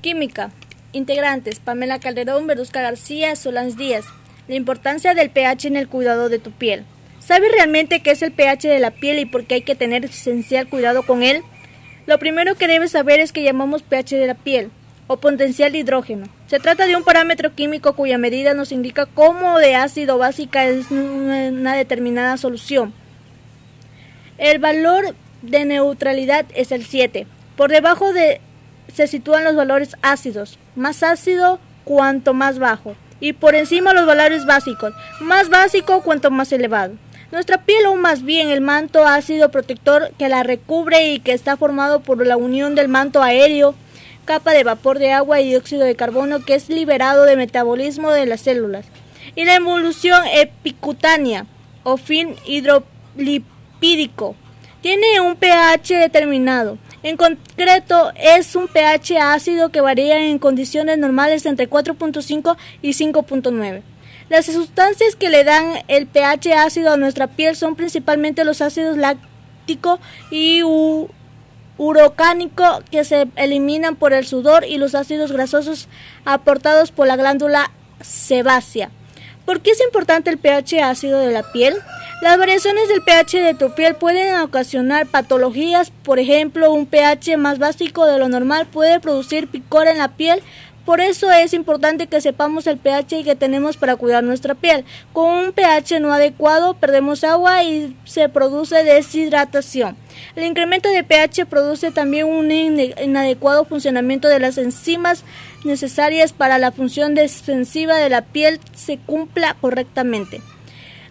Química. Integrantes. Pamela Calderón, Verduzca García, Solans Díaz. La importancia del pH en el cuidado de tu piel. ¿Sabes realmente qué es el pH de la piel y por qué hay que tener esencial cuidado con él? Lo primero que debes saber es que llamamos pH de la piel o potencial de hidrógeno. Se trata de un parámetro químico cuya medida nos indica cómo de ácido básica es una determinada solución. El valor de neutralidad es el 7. Por debajo de se sitúan los valores ácidos, más ácido cuanto más bajo, y por encima los valores básicos, más básico cuanto más elevado. Nuestra piel, o más bien el manto ácido protector que la recubre y que está formado por la unión del manto aéreo, capa de vapor de agua y dióxido de carbono que es liberado del metabolismo de las células, y la emulsión epicutánea o fin hidrolipídico. Tiene un pH determinado. En concreto, es un pH ácido que varía en condiciones normales entre 4.5 y 5.9. Las sustancias que le dan el pH ácido a nuestra piel son principalmente los ácidos láctico y urocánico que se eliminan por el sudor y los ácidos grasosos aportados por la glándula sebácea. ¿Por qué es importante el pH ácido de la piel? Las variaciones del pH de tu piel pueden ocasionar patologías, por ejemplo, un pH más básico de lo normal puede producir picor en la piel por eso es importante que sepamos el pH que tenemos para cuidar nuestra piel. Con un pH no adecuado perdemos agua y se produce deshidratación. El incremento de pH produce también un inadecuado funcionamiento de las enzimas necesarias para la función defensiva de la piel se cumpla correctamente.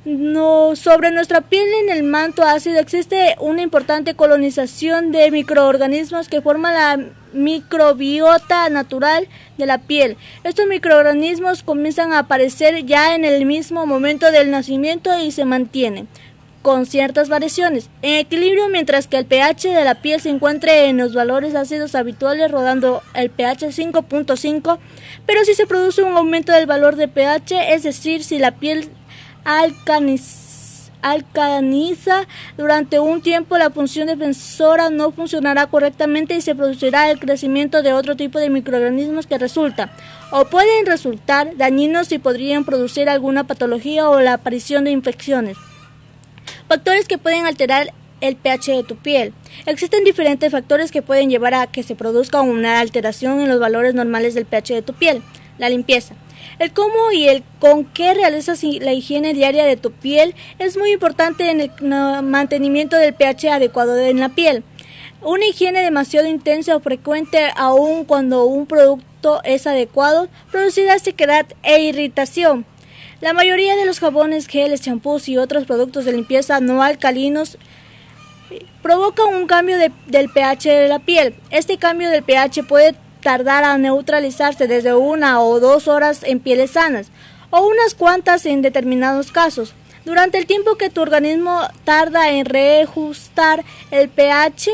No, sobre nuestra piel en el manto ácido existe una importante colonización de microorganismos que forman la microbiota natural de la piel. Estos microorganismos comienzan a aparecer ya en el mismo momento del nacimiento y se mantienen con ciertas variaciones en equilibrio mientras que el pH de la piel se encuentre en los valores ácidos habituales rodando el pH 5.5 pero si se produce un aumento del valor de pH es decir si la piel alcaniza durante un tiempo la función defensora no funcionará correctamente y se producirá el crecimiento de otro tipo de microorganismos que resulta o pueden resultar dañinos y podrían producir alguna patología o la aparición de infecciones. Factores que pueden alterar el pH de tu piel. Existen diferentes factores que pueden llevar a que se produzca una alteración en los valores normales del pH de tu piel. La limpieza. El cómo y el con qué realizas la higiene diaria de tu piel es muy importante en el mantenimiento del pH adecuado en la piel. Una higiene demasiado intensa o frecuente, aun cuando un producto es adecuado, producirá sequedad e irritación. La mayoría de los jabones, geles, champús y otros productos de limpieza no alcalinos provocan un cambio del pH de la piel. Este cambio del pH puede tardar a neutralizarse desde una o dos horas en pieles sanas o unas cuantas en determinados casos. Durante el tiempo que tu organismo tarda en reajustar el pH,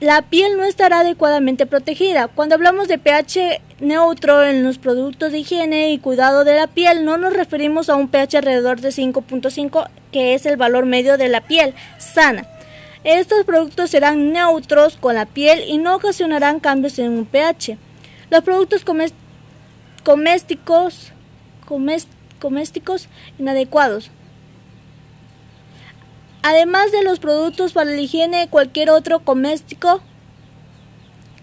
la piel no estará adecuadamente protegida. Cuando hablamos de pH neutro en los productos de higiene y cuidado de la piel, no nos referimos a un pH alrededor de 5.5, que es el valor medio de la piel sana. Estos productos serán neutros con la piel y no ocasionarán cambios en un pH. Los productos comésticos, inadecuados. Además de los productos para la higiene, cualquier otro coméstico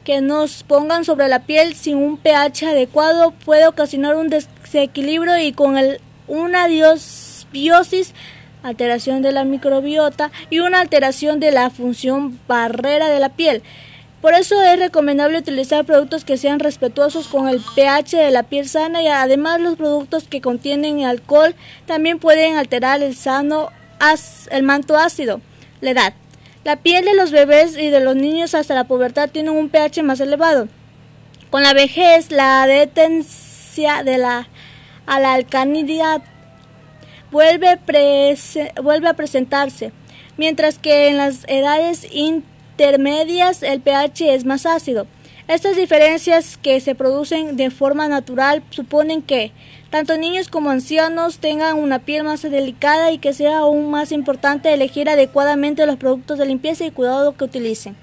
que nos pongan sobre la piel sin un pH adecuado puede ocasionar un desequilibrio y con el, una disbiosis alteración de la microbiota y una alteración de la función barrera de la piel. Por eso es recomendable utilizar productos que sean respetuosos con el pH de la piel sana y además los productos que contienen alcohol también pueden alterar el sano el manto ácido. La edad. La piel de los bebés y de los niños hasta la pubertad tienen un pH más elevado. Con la vejez, la detendencia de la a la alcalinidad vuelve, vuelve a presentarse, mientras que en las edades intermedias el pH es más ácido. Estas diferencias que se producen de forma natural suponen que tanto niños como ancianos tengan una piel más delicada y que sea aún más importante elegir adecuadamente los productos de limpieza y cuidado que utilicen.